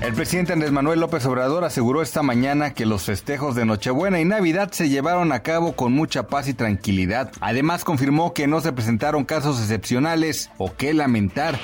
El presidente Andrés Manuel López Obrador aseguró esta mañana que los festejos de Nochebuena y Navidad se llevaron a cabo con mucha paz y tranquilidad. Además confirmó que no se presentaron casos excepcionales o que lamentar.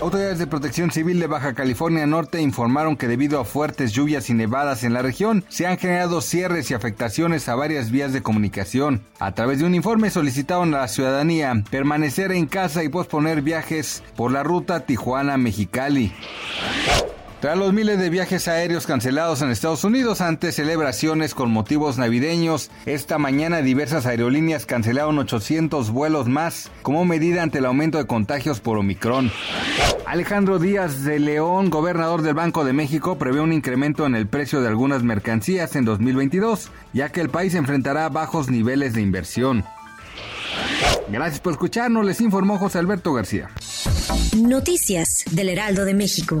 Autoridades de Protección Civil de Baja California Norte informaron que debido a fuertes lluvias y nevadas en la región, se han generado cierres y afectaciones a varias vías de comunicación. A través de un informe solicitaron a la ciudadanía permanecer en casa y posponer viajes por la ruta Tijuana-Mexicali. Tras los miles de viajes aéreos cancelados en Estados Unidos ante celebraciones con motivos navideños, esta mañana diversas aerolíneas cancelaron 800 vuelos más como medida ante el aumento de contagios por Omicron. Alejandro Díaz de León, gobernador del Banco de México, prevé un incremento en el precio de algunas mercancías en 2022, ya que el país enfrentará bajos niveles de inversión. Gracias por escucharnos, les informó José Alberto García. Noticias del Heraldo de México.